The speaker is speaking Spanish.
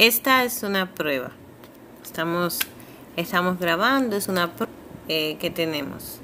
Esta es una prueba. Estamos, estamos grabando, es una prueba eh, que tenemos.